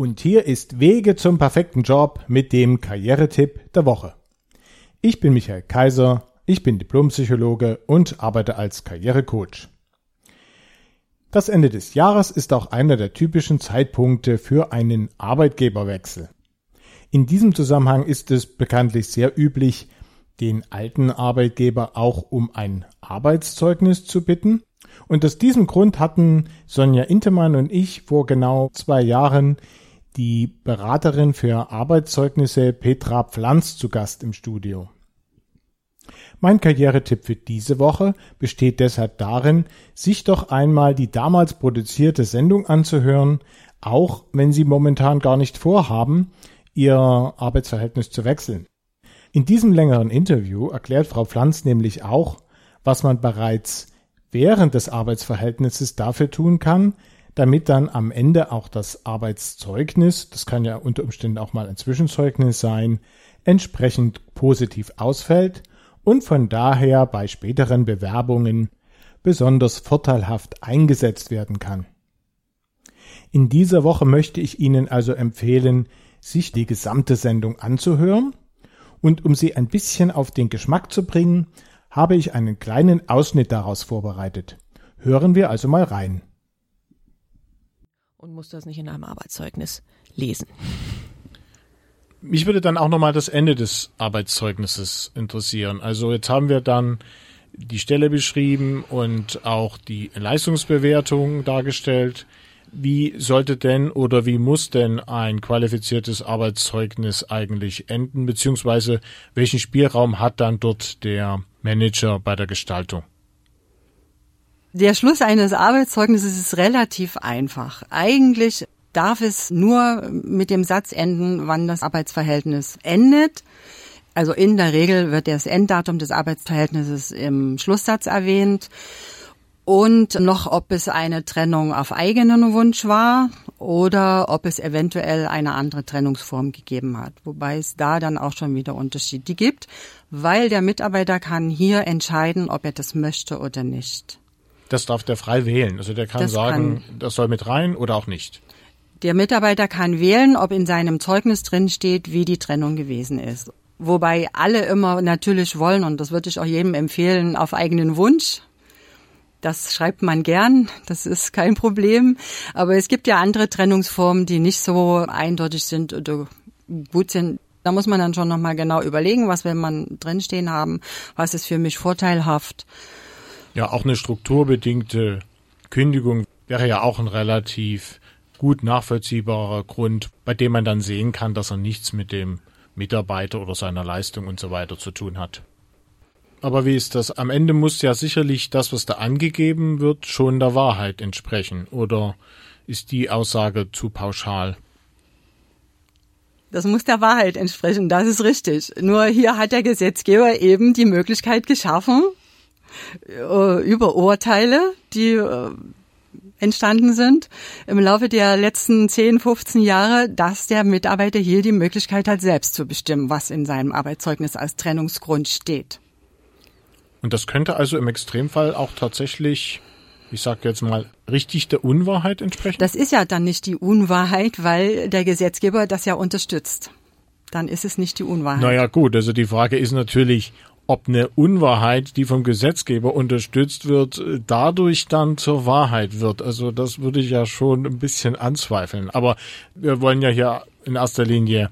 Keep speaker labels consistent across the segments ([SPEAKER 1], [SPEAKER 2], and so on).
[SPEAKER 1] Und hier ist Wege zum perfekten Job mit dem Karrieretipp der Woche. Ich bin Michael Kaiser, ich bin Diplompsychologe und arbeite als Karrierecoach. Das Ende des Jahres ist auch einer der typischen Zeitpunkte für einen Arbeitgeberwechsel. In diesem Zusammenhang ist es bekanntlich sehr üblich, den alten Arbeitgeber auch um ein Arbeitszeugnis zu bitten. Und aus diesem Grund hatten Sonja Intemann und ich vor genau zwei Jahren die Beraterin für Arbeitszeugnisse Petra Pflanz zu Gast im Studio. Mein Karrieretipp für diese Woche besteht deshalb darin, sich doch einmal die damals produzierte Sendung anzuhören, auch wenn Sie momentan gar nicht vorhaben, Ihr Arbeitsverhältnis zu wechseln. In diesem längeren Interview erklärt Frau Pflanz nämlich auch, was man bereits während des Arbeitsverhältnisses dafür tun kann, damit dann am Ende auch das Arbeitszeugnis, das kann ja unter Umständen auch mal ein Zwischenzeugnis sein, entsprechend positiv ausfällt und von daher bei späteren Bewerbungen besonders vorteilhaft eingesetzt werden kann. In dieser Woche möchte ich Ihnen also empfehlen, sich die gesamte Sendung anzuhören und um Sie ein bisschen auf den Geschmack zu bringen, habe ich einen kleinen Ausschnitt daraus vorbereitet. Hören wir also mal rein
[SPEAKER 2] und muss das nicht in einem Arbeitszeugnis lesen.
[SPEAKER 1] Mich würde dann auch nochmal das Ende des Arbeitszeugnisses interessieren. Also jetzt haben wir dann die Stelle beschrieben und auch die Leistungsbewertung dargestellt. Wie sollte denn oder wie muss denn ein qualifiziertes Arbeitszeugnis eigentlich enden, beziehungsweise welchen Spielraum hat dann dort der Manager bei der Gestaltung?
[SPEAKER 2] Der Schluss eines Arbeitszeugnisses ist relativ einfach. Eigentlich darf es nur mit dem Satz enden, wann das Arbeitsverhältnis endet. Also in der Regel wird das Enddatum des Arbeitsverhältnisses im Schlusssatz erwähnt und noch, ob es eine Trennung auf eigenen Wunsch war oder ob es eventuell eine andere Trennungsform gegeben hat. Wobei es da dann auch schon wieder Unterschiede gibt, weil der Mitarbeiter kann hier entscheiden, ob er das möchte oder nicht.
[SPEAKER 1] Das darf der frei wählen. Also der kann das sagen, kann, das soll mit rein oder auch nicht.
[SPEAKER 2] Der Mitarbeiter kann wählen, ob in seinem Zeugnis drin steht, wie die Trennung gewesen ist. Wobei alle immer natürlich wollen, und das würde ich auch jedem empfehlen, auf eigenen Wunsch. Das schreibt man gern, das ist kein Problem. Aber es gibt ja andere Trennungsformen, die nicht so eindeutig sind oder gut sind. Da muss man dann schon nochmal genau überlegen, was will man drinstehen haben, was ist für mich vorteilhaft.
[SPEAKER 1] Ja, auch eine strukturbedingte Kündigung wäre ja auch ein relativ gut nachvollziehbarer Grund, bei dem man dann sehen kann, dass er nichts mit dem Mitarbeiter oder seiner Leistung und so weiter zu tun hat. Aber wie ist das? Am Ende muss ja sicherlich das, was da angegeben wird, schon der Wahrheit entsprechen. Oder ist die Aussage zu pauschal?
[SPEAKER 2] Das muss der Wahrheit entsprechen, das ist richtig. Nur hier hat der Gesetzgeber eben die Möglichkeit geschaffen, äh, über Urteile, die äh, entstanden sind im Laufe der letzten 10, 15 Jahre, dass der Mitarbeiter hier die Möglichkeit hat, selbst zu bestimmen, was in seinem Arbeitszeugnis als Trennungsgrund steht.
[SPEAKER 1] Und das könnte also im Extremfall auch tatsächlich, ich sage jetzt mal, richtig der Unwahrheit entsprechen?
[SPEAKER 2] Das ist ja dann nicht die Unwahrheit, weil der Gesetzgeber das ja unterstützt. Dann ist es nicht die Unwahrheit.
[SPEAKER 1] Naja gut, also die Frage ist natürlich, ob eine Unwahrheit, die vom Gesetzgeber unterstützt wird, dadurch dann zur Wahrheit wird. Also das würde ich ja schon ein bisschen anzweifeln. Aber wir wollen ja hier in erster Linie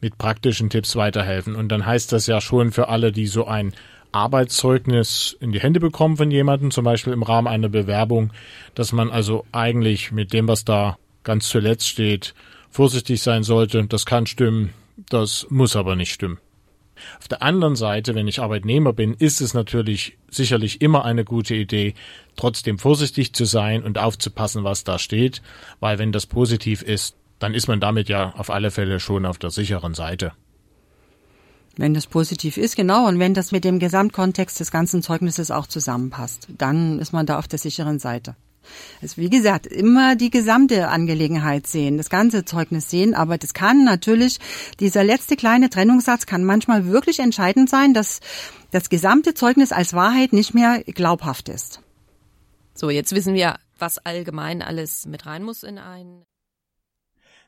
[SPEAKER 1] mit praktischen Tipps weiterhelfen. Und dann heißt das ja schon für alle, die so ein Arbeitszeugnis in die Hände bekommen von jemandem, zum Beispiel im Rahmen einer Bewerbung, dass man also eigentlich mit dem, was da ganz zuletzt steht, vorsichtig sein sollte. Das kann stimmen, das muss aber nicht stimmen. Auf der anderen Seite, wenn ich Arbeitnehmer bin, ist es natürlich sicherlich immer eine gute Idee, trotzdem vorsichtig zu sein und aufzupassen, was da steht, weil wenn das positiv ist, dann ist man damit ja auf alle Fälle schon auf der sicheren Seite.
[SPEAKER 2] Wenn das positiv ist, genau, und wenn das mit dem Gesamtkontext des ganzen Zeugnisses auch zusammenpasst, dann ist man da auf der sicheren Seite. Also wie gesagt, immer die gesamte Angelegenheit sehen, das ganze Zeugnis sehen, aber das kann natürlich, dieser letzte kleine Trennungssatz kann manchmal wirklich entscheidend sein, dass das gesamte Zeugnis als Wahrheit nicht mehr glaubhaft ist.
[SPEAKER 3] So, jetzt wissen wir, was allgemein alles mit rein muss in ein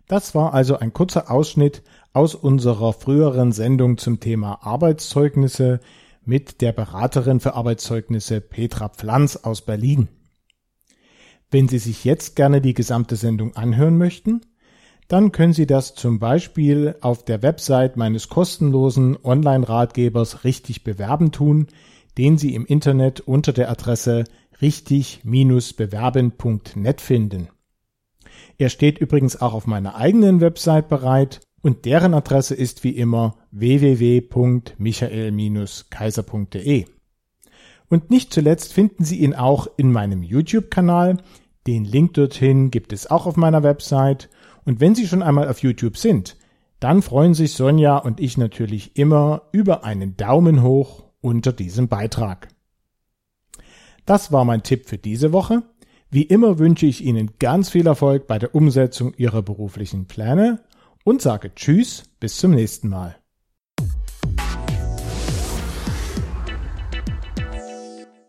[SPEAKER 1] Das war also ein kurzer Ausschnitt aus unserer früheren Sendung zum Thema Arbeitszeugnisse mit der Beraterin für Arbeitszeugnisse Petra Pflanz aus Berlin. Wenn Sie sich jetzt gerne die gesamte Sendung anhören möchten, dann können Sie das zum Beispiel auf der Website meines kostenlosen Online-Ratgebers Richtig bewerben tun, den Sie im Internet unter der Adresse richtig-bewerben.net finden. Er steht übrigens auch auf meiner eigenen Website bereit und deren Adresse ist wie immer www.michael-kaiser.de. Und nicht zuletzt finden Sie ihn auch in meinem YouTube-Kanal. Den Link dorthin gibt es auch auf meiner Website. Und wenn Sie schon einmal auf YouTube sind, dann freuen sich Sonja und ich natürlich immer über einen Daumen hoch unter diesem Beitrag. Das war mein Tipp für diese Woche. Wie immer wünsche ich Ihnen ganz viel Erfolg bei der Umsetzung Ihrer beruflichen Pläne und sage Tschüss, bis zum nächsten Mal.